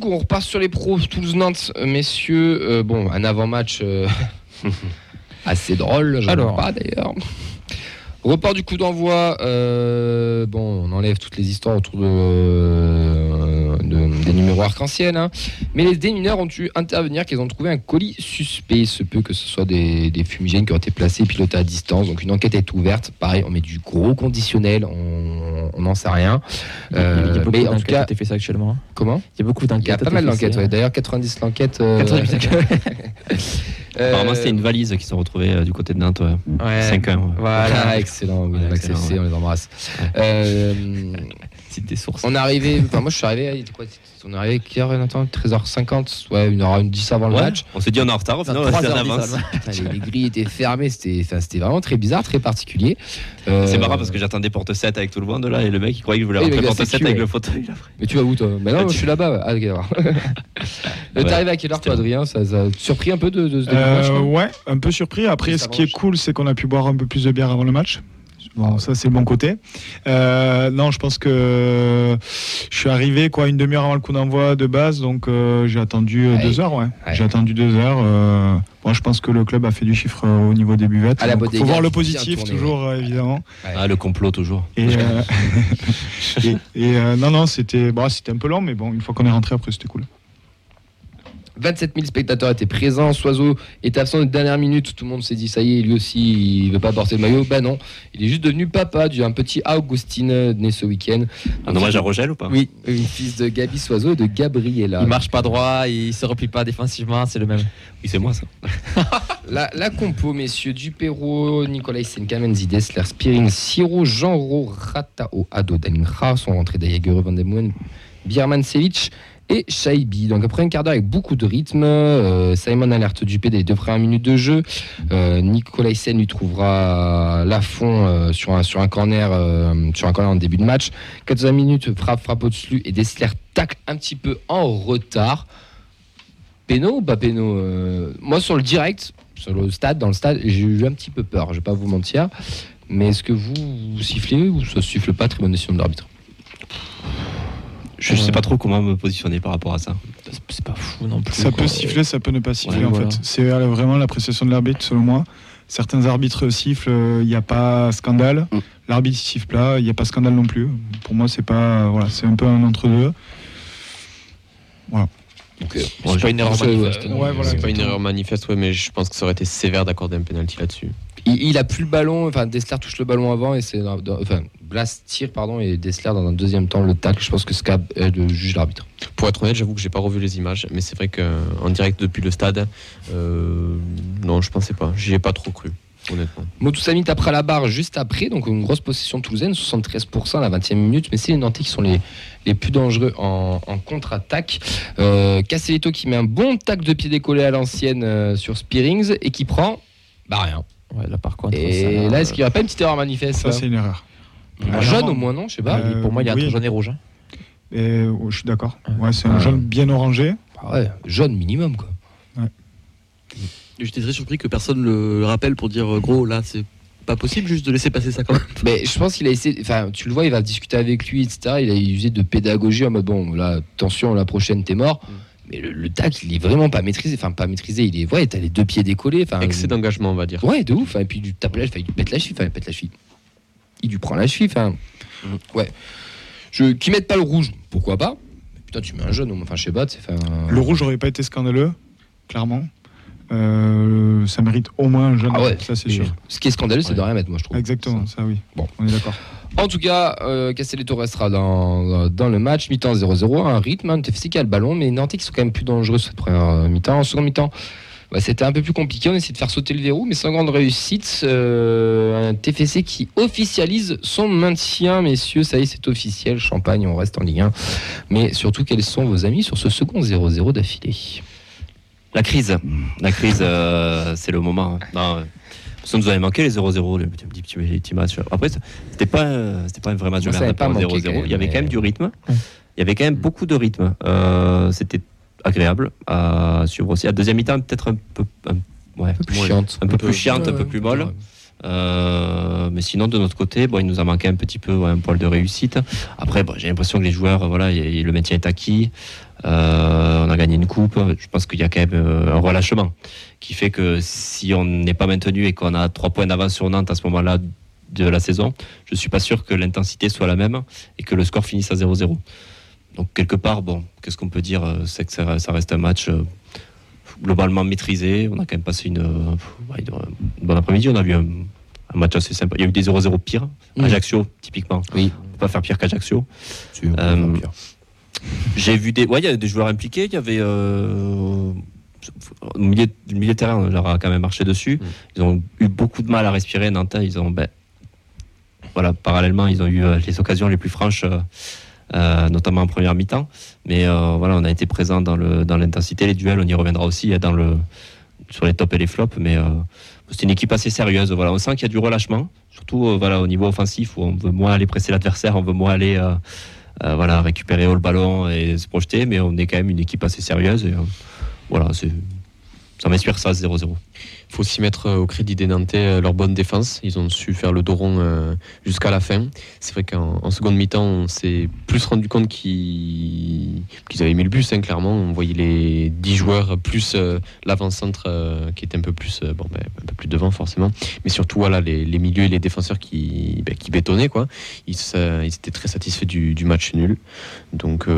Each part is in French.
coup, on repart sur les pros Toulouse-Nantes, euh, messieurs. Euh, bon, un avant-match euh, assez drôle, Alors. pas d'ailleurs. Report du coup d'envoi. euh, bon, on enlève toutes les histoires autour de, de- des numéros arc-en-ciel. hein. Mais les démineurs ont dû intervenir qu'ils ont trouvé un colis suspect. Il se peut que ce soit des, des fumigènes qui ont été placés et pilotés à distance. Donc une enquête est ouverte. Pareil, on met du gros conditionnel. On on n'en sait rien. Il y a Euh, beaucoup mais en tout d'enquêtes qui cas, ont été faites ça actuellement. comment Il y a beaucoup Il d'enquêtes. y a pas mal d'enquêtes. ouais. D'ailleurs, 90 l'enquête. euh, 90 euh, Apparemment, c'était une valise qui sont retrouvée euh, du côté de Nantes. Ouais. Ouais. 5 ans. ouais. Voilà, excellent. Oui, excellent, on les embrasse. C'est des sources. on est arrivé, enfin moi je suis arrivé, il était quoi On est arrivé à quelle heure Nathan 13h50 Ouais, une heure, une 10 avant le Ouais, match. On s'est dit on est en retard, au final, on Trois était en heures dix, avance. ça, Putain, les, les grilles étaient fermées, c'était enfin, c'était vraiment très bizarre, très particulier. Euh, C'est marrant parce que j'attendais porte 7 avec tout le monde là et le mec il croyait qu'il voulait Oui, mais rentrer porte sécu, 7 avec ouais. le fauteuil. là. Mais tu vas où toi? Bah non, Ah, moi, tu- je suis là-bas. ouais. Ah, ok, d'accord. Euh, Ouais. T'es arrivé à quelle heure toi, Adrien? Ça, ça a surpris un peu de, de ce début de match Euh, ouais, un peu surpris. Après, ce qui est cool, c'est qu'on a pu boire un peu plus de bière avant le match. Bon, ça c'est le bon côté. Euh, non, je pense que je suis arrivé quoi une demi-heure avant le coup d'envoi de base, donc euh, j'ai attendu euh, Ouais. deux heures. Ouais. Ouais. J'ai attendu deux heures. euh, moi, je pense que le club a fait du chiffre euh, au niveau des buvettes. Bodega, faut voir le positif toujours, euh, évidemment. Ouais. Ah, le complot toujours. Et, euh, et, et, euh, non, non, c'était bon, c'était un peu long, mais bon, une fois qu'on est rentré après, c'était cool. 27 000 spectateurs étaient présents. Soiseau est absent de dernière minute. Tout le monde s'est dit ça y est, lui aussi, il veut pas porter le maillot. Bah non, il est juste devenu papa d'un petit Augustine né ce week-end. Un hommage à Rogel ou pas? Oui, oui, fils de Gabi Soiseau et de Gabriella. Il marche pas droit, il se replie pas défensivement, c'est le même. Oui, c'est moi ça. La, la compo, messieurs, Dupéro, Nicolas Senkamen, Dessler, Spiring, Siro, Jean-Ro, Ratao, Ado, Dalingra sont rentrés Dayagere, Van Bierman Sevic et Shaibi. Donc après un quart d'heure avec beaucoup de rythme, euh, Simon alerte Dupé dès les deux premières minutes de jeu. Euh, Nicolas lui trouvera la fond euh, sur, un, sur un corner euh, sur un corner en début de match. 14 minutes, frappe, frappe au-dessus et Dessler tacle un petit peu en retard. Péno ou pas péno Moi sur le direct, sur le stade, dans le stade, j'ai eu un petit peu peur, je vais pas vous mentir. Mais est-ce que vous, vous sifflez ou ça siffle pas Très bonne décision de l'arbitre? Je sais pas trop comment me positionner par rapport à ça. C'est pas fou non plus. Ça quoi. peut siffler, ça peut ne pas siffler Ouais, en voilà. fait. C'est euh, vraiment l'appréciation de l'arbitre selon moi. Certains arbitres sifflent, il n'y a pas scandale. Mm. L'arbitre siffle là, il n'y a pas scandale non plus. Pour moi, c'est pas, euh, voilà, c'est un peu un entre deux. Donc, euh, C'est pas une erreur ça, manifeste. ouais, non. ouais, voilà. c'est pas une erreur manifeste, ouais, mais je pense que ça aurait été sévère d'accorder un penalty là-dessus. Il, il a plus le ballon, enfin Dessler touche le ballon avant et c'est enfin Blas tire pardon et Dessler dans un deuxième temps le tacle. Je pense que ce cas euh, de juge l'arbitre. Pour être honnête, j'avoue que j'ai pas revu les images, mais c'est vrai qu'en direct depuis le stade, euh, non, je pensais pas. J'y ai pas trop cru, honnêtement. Motusami tapera la barre juste après, donc une grosse possession toulousaine, 73% à la 20e minute, mais c'est les Nantais qui sont les, les plus dangereux en, en contre-attaque. Euh, qui met un bon tac de pied décollé à l'ancienne euh, sur Spearings et qui prend bah rien. Ouais, là par contre. Et ça- là, est-ce qu'il n'y aurait pas une petite erreur manifeste Ça, là c'est une erreur. Un jaune au moins, non Je sais pas. Euh, Pour moi, il y a oui. un jaune et rouge. hein. Et, oh, je suis d'accord. Ouais, c'est Ah. un jaune bien orangé. Ah ouais, jaune minimum quoi. J'étais très surpris que personne le rappelle pour dire euh, gros là c'est pas possible juste de laisser passer ça quand même. Mais je pense qu'il a essayé, enfin tu le vois, il va discuter avec lui, etc. Il a usé de pédagogie en mode bon, là, attention, la prochaine t'es mort. Mm. Mais le, le tac, il est vraiment pas maîtrisé, enfin pas maîtrisé, il est, ouais, t'as les deux pieds décollés, enfin. Excès d'engagement, on va dire. Ouais, de ouf. Et puis il tape la, il lui pète la cheville, enfin il pète la cheville. Il lui prend la cheville, enfin. Ouais. Je, qui mette pas le rouge, pourquoi pas Mais Putain, tu mets un jaune, moins, enfin je sais pas, c'est enfin. Le rouge n'aurait pas été scandaleux, clairement. Euh, ça mérite au moins un jaune. Ah ouais. ça c'est sûr. Ce qui est scandaleux, c'est de rien mettre, moi je trouve. Exactement, ça oui. Bon. on est d'accord. En tout cas, euh, Castelletto restera dans, dans le match. Mi-temps 0-0, un rythme. Un TFC qui a le ballon, mais Nantais qui sont quand même plus dangereux cette première euh, mi-temps. En seconde mi-temps, bah, c'était un peu plus compliqué. On essaie de faire sauter le verrou, mais sans grande réussite. Euh, un TFC qui officialise son maintien, messieurs. Ça y est, c'est officiel. Champagne, on reste en Ligue 1. Mais surtout, quels sont vos amis sur ce second 0-0 d'affilée? La crise. La crise, euh, c'est le moment. hein. Euh, ça nous avait manqué les 0-0, les petits, petits, petits- petits matchs. Après, c'était pas, c'était pas un vrai match de merde. avait pas pour manqué 0-0. quand même, Il y avait quand même du rythme. Il y avait quand même beaucoup de rythme. Euh, c'était agréable à suivre aussi. À deuxième mi-temps, peut-être un peu, un, ouais, Un peu plus chiante. un peu plus chiante, un peu plus molle. Euh, mais sinon, de notre côté, bon, il nous a manqué un petit peu ouais, un poil de réussite. Après, bon, j'ai l'impression que les joueurs, voilà, y- y- le maintien est acquis. Euh, on a gagné une coupe. Je pense qu'il y a quand même euh, un relâchement qui fait que si on n'est pas maintenu et qu'on a trois points d'avance sur Nantes à ce moment-là de la saison, je suis pas sûr que l'intensité soit la même et que le score finisse à 0-0. Donc quelque part, bon, qu'est-ce qu'on peut dire? Euh, C'est que ça, ça reste un match globalement maîtrisé. On a quand même passé une, une bonne après-midi. On a vu un, un match assez sympa. Il y a eu des 0-0 pires. Mhm. Ajaccio, typiquement. Oui. On peut pas faire pire qu'Ajaccio. Si, Euh. J'ai vu des. Ouais, il y a des joueurs impliqués. Il y avait. Euh, au milieu, milieu de terrain, on leur a quand même marché dessus. Mm. Ils ont eu beaucoup de mal à respirer. Nantes, ils ont. ben, voilà, parallèlement, ils ont eu euh, les occasions les plus franches, euh, euh, notamment en première mi-temps. Mais euh, voilà, on a été présent dans le dans l'intensité, les duels, on y reviendra aussi euh, dans le sur les tops et les flops. Mais euh, c'est une équipe assez sérieuse. Voilà, on sent qu'il y a du relâchement, surtout euh, voilà au niveau offensif où on veut moins aller presser l'adversaire, on veut moins aller euh, voilà récupérer le ballon et se projeter. Mais on est quand même une équipe assez sérieuse. Et, euh, voilà, c'est ça m'inspire ça 0-0. Il faut aussi mettre euh, au crédit des Nantais euh, leur bonne défense. Ils ont su faire le dos rond euh, jusqu'à la fin. C'est vrai qu'en en seconde mi-temps, on s'est plus rendu compte qu'ils avaient mis le bus, hein, clairement. On voyait les 10 joueurs plus l'avant-centre qui était un peu plus, bon, ben, un peu plus devant forcément. Mais surtout voilà, les, milieux et les défenseurs qui, ben, bétonnaient. Quoi. Ils, étaient très satisfaits du, match nul. Donc...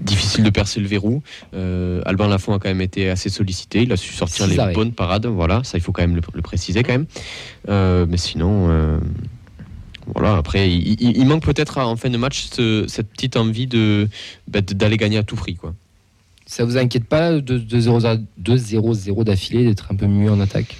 Difficile de percer le verrou. Euh, Alban Lafont a quand même été assez sollicité. Il a su sortir les arrêts. bonnes parades. Voilà, ça il faut quand même le, le préciser quand même. Euh, mais sinon, euh, voilà. Après, il, il- il manque peut-être en fin de match ce- cette petite envie de bah, de- d'aller gagner à tout prix, quoi. Ça vous inquiète pas de 2-0-0 d'affilée, d'être un peu mieux en attaque?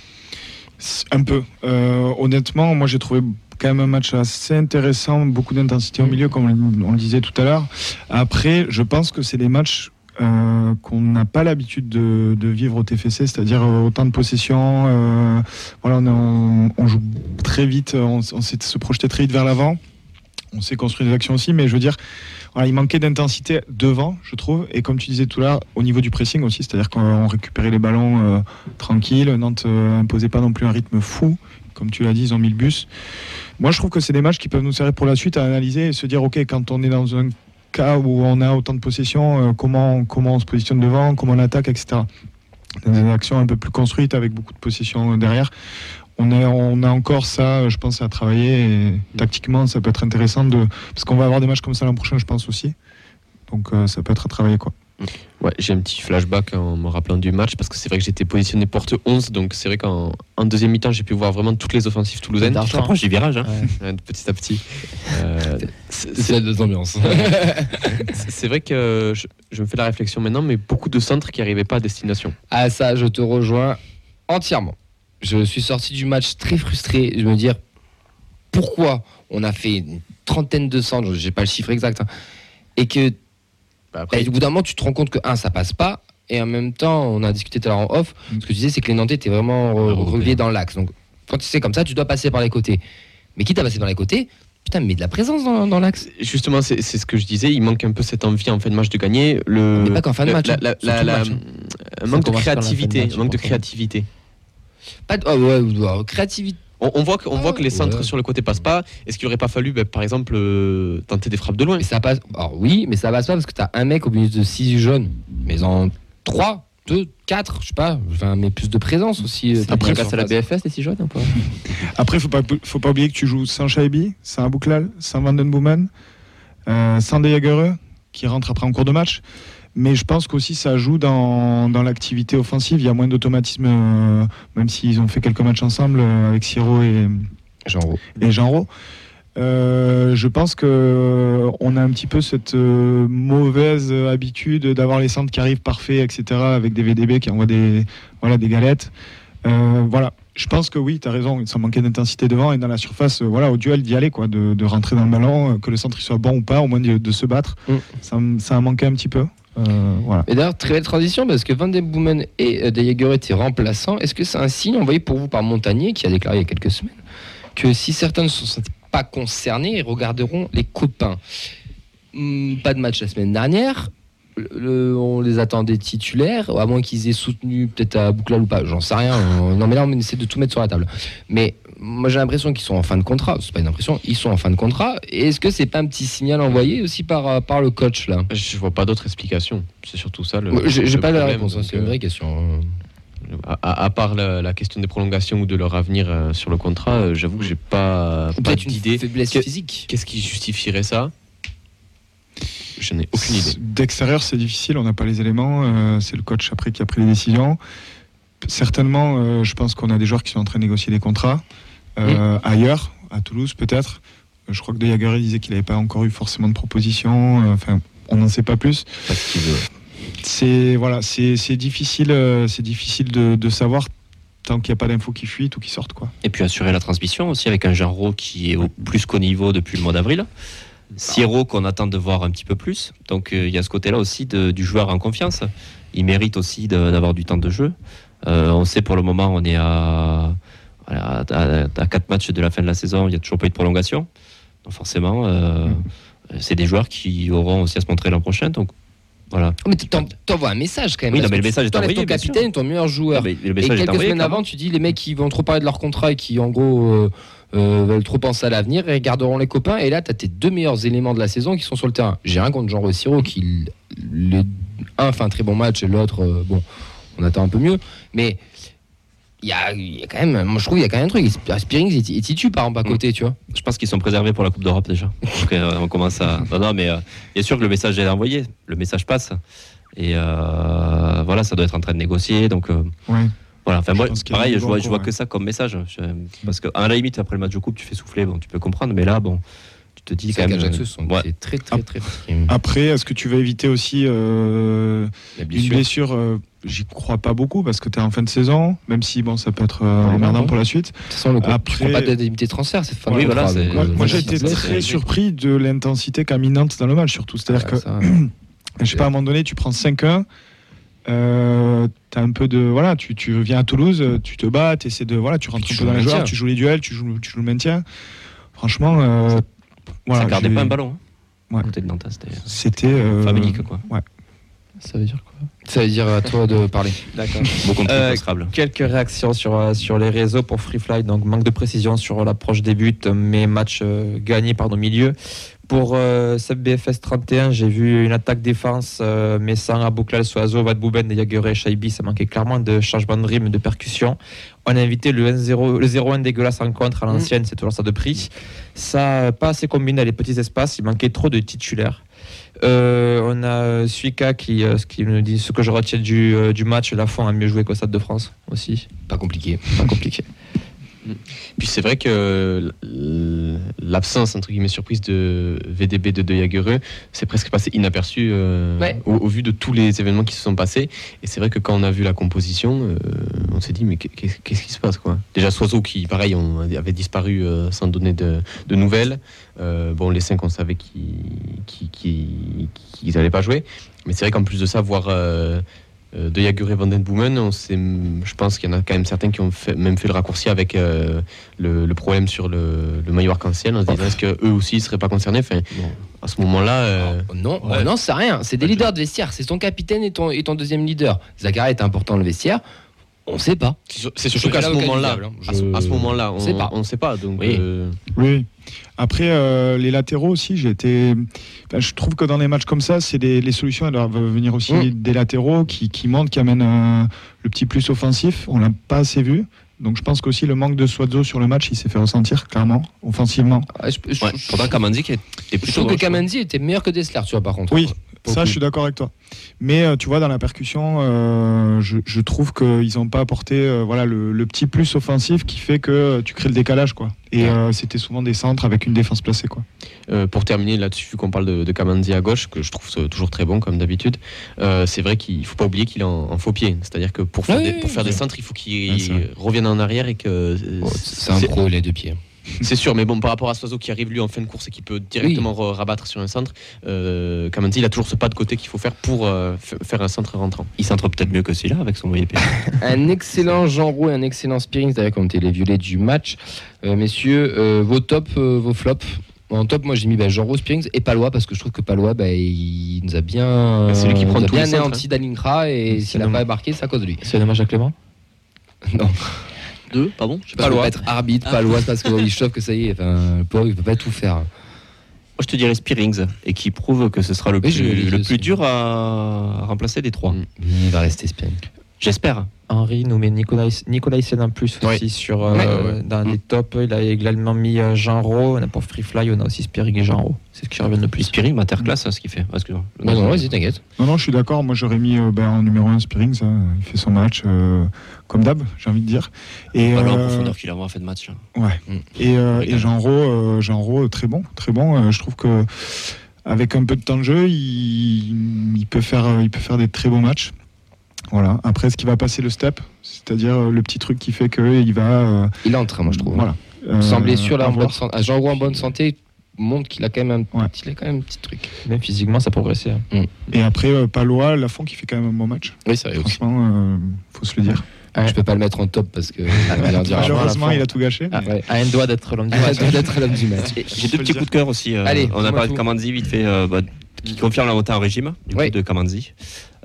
Un peu. Euh, honnêtement, moi j'ai trouvé quand même un match assez intéressant, beaucoup d'intensité au milieu, comme on le disait tout à l'heure. Après, je pense que c'est des matchs euh, qu'on n'a pas l'habitude de, vivre au TFC, c'est-à-dire euh, autant de possession. euh, voilà, on, joue très vite, on, sait se projeter très vite vers l'avant. On sait construire des actions aussi, mais je veux dire, il manquait d'intensité devant, je trouve. Et comme tu disais tout à l'heure, au niveau du pressing aussi, c'est-à-dire qu'on récupérait les ballons euh, tranquilles. Nantes euh, imposait pas non plus un rythme fou. Comme tu l'as dit, ils ont mis le bus. Moi, je trouve que c'est des matchs qui peuvent nous servir pour la suite à analyser et se dire, OK, quand on est dans un cas où on a autant de possession, euh, comment, comment on se positionne devant, comment on attaque, etc. Des actions un peu plus construites avec beaucoup de possession derrière. On a, on a encore ça, je pense, à travailler. Et tactiquement, ça peut être intéressant de. Parce qu'on va avoir des matchs comme ça l'an prochain, je pense aussi. Donc, euh, ça peut être à travailler, quoi. Ouais, j'ai un petit flashback en me rappelant du match parce que c'est vrai que j'étais positionné porte 11, donc c'est vrai qu'en en deuxième mi-temps, j'ai pu voir vraiment toutes les offensives toulousaines. Tu t'approches du virage. Hein. Ouais, petit à petit. Euh, c'est- la deux ambiances. c'est c'est vrai que je, je me fais la réflexion maintenant, mais beaucoup de centres qui n'arrivaient pas à destination. Ah ça, je te rejoins entièrement. Je suis sorti du match très frustré. Je me dire pourquoi on a fait une trentaine de centres, j'ai pas le chiffre exact, hein, et que Bah, au bout d'un moment tu te rends compte que un ça passe pas, et en même temps on a discuté tout à l'heure en off. Ce que tu disais c'est que les Nantais étaient vraiment re- reliés dans l'axe. Donc quand c'est comme ça, tu dois passer par les côtés. Mais quitte à passer par les côtés, putain, mais de la présence dans, dans l'axe. Justement, c'est ce que je disais. Il manque un peu cette envie en fin de match de gagner. Le, Mais pas qu'en fin de match, hein. hein. un manque de créativité. manque de créativité. Pas de, oh, ouais, ouais, créativité. On, on voit que, on voit que les Ah, centres ouais. sur le côté passent pas. Est-ce qu'il aurait pas fallu, ben, par exemple, euh, tenter des frappes de loin? Mais ça passe. Alors oui, mais ça passe pas parce que t'as un mec au milieu de 6 jaunes. Mais en 3, 2, 4, je sais pas. Enfin, mais plus de présence aussi. euh, Après, grâce à la BFS, les six jaunes ou pas Après, faut pas, faut pas oublier que tu joues sans Shaibi, sans Abouklal, sans Vandenboomen, euh, sans Dejagereux, qui rentre après en cours de match. Mais je pense qu'aussi ça joue dans, dans l'activité offensive. Il y a moins d'automatisme, euh, même s'ils ont fait quelques matchs ensemble euh, avec Siro et, Genre, et. Euh, je pense que on a un petit peu cette mauvaise habitude d'avoir les centres qui arrivent parfaits, etc., avec des VDB qui envoient des, voilà, des galettes. Voilà, je pense que oui, tu as raison, ça manquait d'intensité devant et dans la surface, euh, voilà, au duel d'y aller, quoi, de, de rentrer dans le ballon, euh, que le centre il soit bon ou pas, au moins de, de se battre. Mm. Ça a manqué un petit peu. Euh. Et d'ailleurs, très belle transition parce que Van den Boomen et euh, De Jager étaient remplaçants. Est-ce que c'est un signe envoyé pour vous par Montagnier qui a déclaré il y a quelques semaines que si certains ne se sentent pas concernés, ils regarderont les copains? Hmm, Pas de match la semaine dernière. on les attendait titulaires, à moins qu'ils aient soutenu peut-être à Bouclal ou pas, j'en sais rien. On- non, mais là, on essaie de tout mettre sur la table. Mais moi, j'ai l'impression qu'ils sont en fin de contrat. C'est pas une impression, ils sont en fin de contrat. Et Est-ce que c'est pas un petit signal envoyé aussi par, euh, par le coach là? Je vois pas d'autre explication. C'est surtout ça le. J'ai pas la réponse, hein, c'est une euh, vraie question. À, à- à part la, la question des prolongations ou de leur avenir euh, sur le contrat, euh, j'avoue que j'ai pas, pas d'idée. faiblesse Que- physique. Qu'est-ce qui justifierait ça? Je n'ai aucune idée. D'extérieur, c'est difficile, on n'a pas les éléments. euh, c'est le coach après qui a pris les décisions. Certainement, euh, je pense qu'on a des joueurs qui sont en train de négocier des contrats euh, ailleurs, à Toulouse peut-être. Euh, Je crois que De Jager disait qu'il n'avait pas encore eu forcément de proposition. euh, Enfin, on n'en sait pas plus. C'est voilà, c'est c'est difficile, c'est difficile de, de savoir tant qu'il n'y a pas d'infos qui fuitent ou qui sortent quoi. Et puis assurer la transmission aussi avec un Jarro qui est au plus qu'au niveau depuis le mois d'avril. Siro qu'on attend de voir un petit peu plus. Donc euh, il y a ce côté-là aussi de- du joueur en confiance. Il mérite aussi d'avoir du temps de jeu. Euh, on sait pour le moment on est à, à, à- à quatre matchs de la fin de la saison. Il n'y a toujours pas eu de prolongation. Donc forcément, euh, c'est des joueurs qui auront aussi à se montrer l'an prochain. Donc voilà. Mais t'en- t'envoies un message quand même. Oui, non, mais le message tu est envoyé, ton capitaine, ton meilleur joueur. Mais le Et quelques envoyé, semaines avant, tu dis les mecs qui vont trop parler de leur contrat et qui en gros euh, euh, veulent trop penser à l'avenir et garderont les copains. Et là, tu as tes deux meilleurs éléments de la saison qui sont sur le terrain. J'ai rien contre Jean Rossiro qui, les, un fait un très bon match et l'autre, euh, bon, on attend un peu mieux. Mais il y a, il y a quand même, moi je trouve, il y a quand même un truc. Spearings est, est titu par exemple à Mm. côté, tu vois. Je pense qu'ils sont préservés pour la Coupe d'Europe déjà. Donc, euh, on commence à. Non, non, mais euh, bien sûr que le message est envoyé. Le message passe. Et euh, voilà, ça doit être en train de négocier. Donc euh, Ouais. voilà. Enfin, Je moi, pareil, je vois, je vois ouais. que ça comme message. Je- parce que à la limite, après le match de coupe, tu fais souffler. Bon, tu peux comprendre. Mais là, bon, te dis C'est quand même. qu'Ajax, sont ouais. c'est très, très, très, très. Après, est-ce que tu vas éviter aussi euh, La une blessure. blessure euh, J'y crois pas beaucoup parce que tu es en fin de saison, même si bon, ça peut être euh, Ouais, emmerdant ouais. pour la suite. De toute façon, le coup, Après- pas de limité de transfert, c'est fin de Oui, voilà, Moi, euh, moi, j'ai été très euh, surpris de l'intensité qu'a mis Nantes dans le match, surtout. C'est-à-dire ouais, que, ça, je sais pas, à un moment donné, tu prends 5-1, euh, t'as un peu de. Voilà, tu, tu viens à Toulouse, euh, tu te bats, tu essaies de. Voilà, tu rentres tu un peu dans le les joueurs, tu joues les duels, tu joues, tu joues le maintien. Franchement, euh, voilà. ça gardait pas un ballon. hein. Ouais. À côté de Nantes, c'était C'était. euh, quoi. Ça veut dire quoi? Ça veut dire à toi de parler. D'accord. Euh. Quelques réactions sur, euh, sur les réseaux pour Freefly. Donc, manque de précision sur l'approche des buts, mais match euh, gagné par nos milieux. Pour euh, BFS 31, j'ai vu une attaque-défense, euh, mais sans Abouklal, Soazo, Vadbouben, Yagure et Shaibi. Ça manquait clairement de changement de rythme, de percussion. On a invité le 1-0, le 0-1 dégueulasse en contre à l'ancienne, c'est toujours ça de prix. Ça pas assez combiné dans les petits espaces, il manquait trop de titulaires. Euh, on a Suika qui, euh, ce qui nous dit ce que je retiens du, euh, du match. Lafont a mieux joué qu'au Stade de France aussi. Pas compliqué. Pas compliqué. Puis c'est vrai que l- l'absence, entre guillemets, surprise de VDB de De Jagereux, c'est presque passé inaperçu euh, Ouais. au, au vu de tous les événements qui se sont passés. Et c'est vrai que quand on a vu la composition, euh, on s'est dit, mais qu'est- qu'est-ce qui se passe quoi? Déjà, Soiseau qui, pareil, on avait disparu euh, sans donner de, de nouvelles. Euh, bon, les cinq, on savait qu'ils qui, qui, qu'ils n'allaient pas jouer. Mais c'est vrai qu'en plus de ça, voir. Euh, de Jager et Van Den Boomen, on je pense qu'il y en a quand même certains qui ont fait- même fait le raccourci avec euh, le, le problème sur le, le maillot arc-en-ciel en se disant est-ce qu'eux aussi ne seraient pas concernés? Enfin, À ce moment-là, euh, Oh, non, ouais. oh non, c'est rien. C'est des leaders de vestiaire. C'est ton capitaine et ton, et ton deuxième leader. Zachary est important dans le vestiaire. On sait pas. c'est sur- c'est surtout qu'à ce moment-là, hein. à ce, Je- moment-là, on sait pas. ne sait pas. Donc, Oui. euh, Oui. Après, euh, les latéraux aussi, j'ai été. je trouve que dans des matchs comme ça, c'est des- les solutions elles doivent venir aussi Mm. des latéraux qui, qui montent, qui amènent un- le petit plus offensif. On l'a pas assez vu. Donc je pense qu'aussi le manque de Suazo sur le match, il s'est fait ressentir clairement, offensivement. Ah, je, je- Ouais, je- pourtant, Kamanzi qui était je plutôt trouve que hein. Kamenzi était meilleur que Dessler, tu vois, par contre. Oui, ça je suis d'accord avec toi. Mais euh, tu vois, dans la percussion, euh, je, je trouve qu'ils n'ont pas apporté euh, voilà, le, le petit plus offensif qui fait que tu crées le décalage. quoi. Et euh, c'était souvent des centres avec une défense placée. quoi. Euh, pour terminer là-dessus, vu qu'on parle de, de Kamanzi à gauche, que je trouve toujours très bon comme d'habitude, euh, c'est vrai qu'il faut pas oublier qu'il est en, en faux pied. C'est-à-dire que pour faire, Oui, des, pour faire oui. des centres, il faut qu'il Ouais, revienne en arrière et que. Oh, c'est un pro, les deux pieds. C'est sûr, mais bon, par rapport à Soiseau qui arrive lui en fin de course et qui peut directement re- rabattre sur un centre, euh, Kamanzi, il a toujours ce pas de côté qu'il faut faire pour euh, faire un centre rentrant. Il centre peut-être mieux que celui-là avec son moyen pied. Un excellent Jean Roux et un excellent Spearings, d'ailleurs, comme t'es les violets du match. Euh, messieurs, euh, vos tops, euh, vos flops En top, moi j'ai mis bah, Jean-Rose Springs et Palois parce que je trouve que Palois, bah, il nous a bien, Bah, c'est lui qui prend les bien anéanti Dalinkra et s'il n'a pas marqué, c'est à cause de lui. C'est dommage à Clément? Non, Deux, pardon Je sais pas. Palois. être arbitre, Ah. Palois, c'est parce qu'il chauffe que ça y est. Enfin, le pauvre, il peut pas tout faire. Moi, je te dirais Spearings, et qui prouve que ce sera le Oui, plus, le dur à, remplacer des trois. Mm. Il va rester Springs. J'espère. Henri nous met Nicolas, Nicolas Hyssen en plus aussi sur, euh, Ouais, ouais, ouais. dans Mm. les tops. Il a également mis euh, Jean Ro. Pour Free Fly, on a aussi Spirig et Jean Ro. C'est ce qui revient le plus. Spearing, masterclass, hein, ce qu'il fait. Excuse-moi. Non, non, vas-y, t'inquiète. Non, non, je suis d'accord. Moi, j'aurais mis euh, ben, en numéro 1 Spearing. Ça, il fait son match euh, comme d'hab, j'ai envie de dire. Et, Voilà, en euh, profondeur qu'il a vraiment fait de match. hein. Ouais. Mm. Et, euh, et Jean Ro, euh, Jean très bon, très bon. Euh, je trouve que avec un peu de temps de jeu, il, il peut faire, il peut faire des très beaux matchs. Voilà. Après, ce qui va passer le step, c'est-à-dire euh, le petit truc qui fait que il va. euh, Il est en train, moi, je trouve. Voilà. Euh, Sans blessure, là, à en voir. bonne santé. Jean en bonne santé montre qu'il a quand même un, Ouais. il a quand même un petit truc. Même physiquement, ça progressait. hein. Et après, euh, Palois, Lafont qui fait quand même un bon match. Oui, sérieux aussi. Franchement, euh, faut se le dire. Je peux pas le mettre en top parce que. dira Malheureusement, il a tout gâché. Ah, ouais. À un doigt d'être l'homme du Ah, match. ça doit être l'homme du match. Et J'ai deux petits coups de cœur aussi. euh, Allez, on a parlé de tout. Kamanzi vite fait, euh, bah, qui confirme la montée en régime du Oui. coup, de Kamanzi.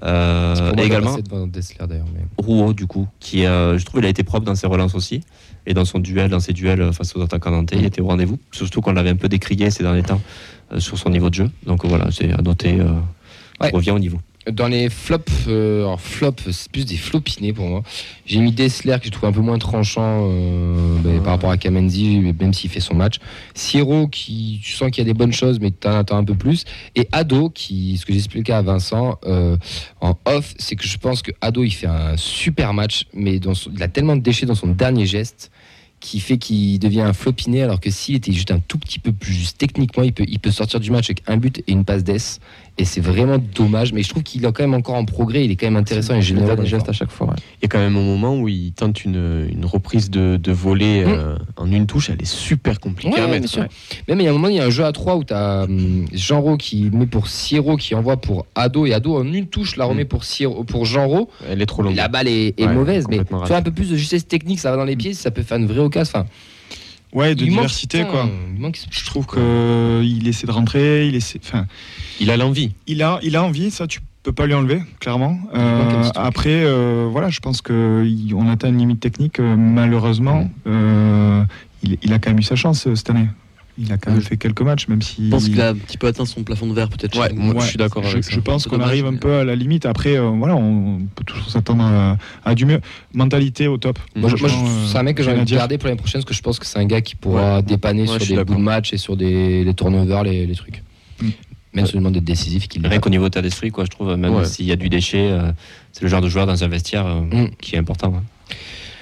Euh, et également Dessler. Mais... Rouault, du coup, qui euh, je trouve il a été propre dans ses relances aussi. Et dans son duel, dans ses duels face aux attaquants nantais, il était au rendez-vous. Surtout qu'on l'avait un peu décrié ces derniers temps euh, sur son niveau de jeu. Donc voilà, c'est à noter. Euh, Ouais. Revient au niveau. Dans les flops, euh, alors flop, c'est plus des flopinés pour moi. J'ai mis Dessler que je trouve un peu moins tranchant euh, par rapport à Kamenzi, même s'il fait son match. Siro qui, tu sens qu'il y a des bonnes choses, mais tu en attends un peu plus. Et Ado, qui, ce que j'expliquais à Vincent euh, en off, c'est que je pense que Ado il fait un super match, mais dans son- il a tellement de déchets dans son dernier geste qui fait qu'il devient un flopiné alors que s'il était juste un tout petit peu plus juste techniquement il peut, il peut sortir du match avec un but et une passe d'ess et c'est vraiment dommage mais je trouve qu'il est quand même encore en progrès il est quand même intéressant et généreux des gestes à chaque fois. ouais. Il y a quand même un moment où il tente une, une reprise de, de volée euh, en une touche. Elle est super compliquée Ouais, à mettre. Même il y a un moment, il y a un jeu à 3 où tu as Jean-Ro qui met pour Siro qui envoie pour Ado et Ado en une touche la remet pour, Siro, pour Jean-Ro. Elle est trop longue. La balle est, est Ouais, mauvaise, mais vois un peu plus de justesse technique, ça va dans les pieds, ça peut faire une vraie occasion. Enfin, Ouais, de il diversité, quoi. il manque- Je trouve qu'il essaie de rentrer, il essaie. Enfin, Il a l'envie. il a, il a envie, ça tu peux pas lui enlever, clairement. Euh, après, euh, voilà, je pense qu'on atteint une limite technique. euh, malheureusement, euh, il, il a quand même eu sa chance cette année. Il a quand même fait quelques matchs, même si. Je pense qu'il a un petit peu atteint son plafond de verre, peut-être. Ouais, moi, je suis d'accord je, avec je ça. pense qu'on arrive un peu à la limite. Après, euh, voilà, on peut toujours s'attendre à, à du mieux. Mentalité au top. Moi, je- moi, je- euh, c'est un mec que j'ai rien envie de dire. garder pour l'année prochaine parce que je pense que c'est un gars qui pourra dépanner Ouais, sur je des bouts de match et sur des, les turnovers, les, les trucs. Mm. Même si demande d'être décisif, qu'il Rien qu'au niveau état d'esprit, quoi, je trouve, même Ouais. s'il y a du déchet, euh, c'est le genre de joueur dans un vestiaire euh, Mm. qui est important.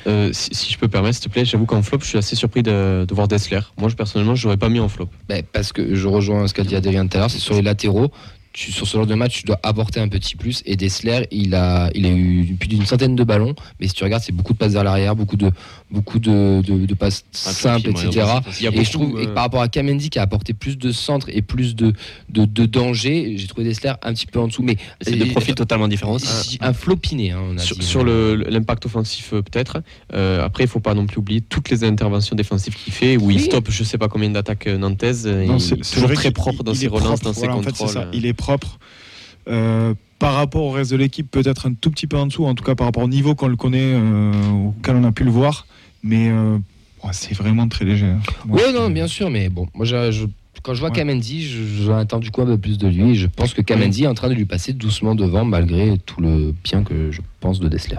Euh, si, je peux permettre, s'il te plaît, j'avoue qu'en flop, je suis assez surpris de, voir Dessler. Moi, je, personnellement, je l'aurais pas mis en flop. Ben, parce que je rejoins ce qu'a dit Adrien tout à l'heure, c'est sur les latéraux. Tu, sur ce genre de match, tu dois apporter un petit plus. Et Dessler, il a, il a eu plus d'une centaine de ballons. Mais si tu regardes, c'est beaucoup de passes vers l'arrière, beaucoup de, beaucoup de, de, de passes simples, etc. Et je trouve et euh, par rapport à Kamendi qui a apporté plus de centre et plus de, de, de danger, j'ai trouvé Dessler un petit peu en dessous. Mais C'est deux profils totalement différents. si- un flopiné, hein, on a sur, dit. sur le- l'impact offensif, euh, peut-être. Euh, après, il faut pas non plus oublier toutes les interventions défensives qu'il fait, où il stoppe je sais pas combien d'attaques euh, nantaises. euh, Non, il est toujours très propre dans il ses relances, propre, dans ses en contrôles. fait, c'est ça. euh. Il est propre. Euh, par rapport au reste de l'équipe, peut-être un tout petit peu en dessous, en tout cas par rapport au niveau qu'on le connaît, euh, auquel on a pu le voir. Mais euh, c'est vraiment très léger. hein. Oui, non, bien sûr, mais bon, moi, je- je- quand je vois Ouais. Kamendi, je- j'attends du coup un peu plus de lui. Et je pense que Kamendi est en train de lui passer doucement devant, malgré tout le bien que je pense de Dessler.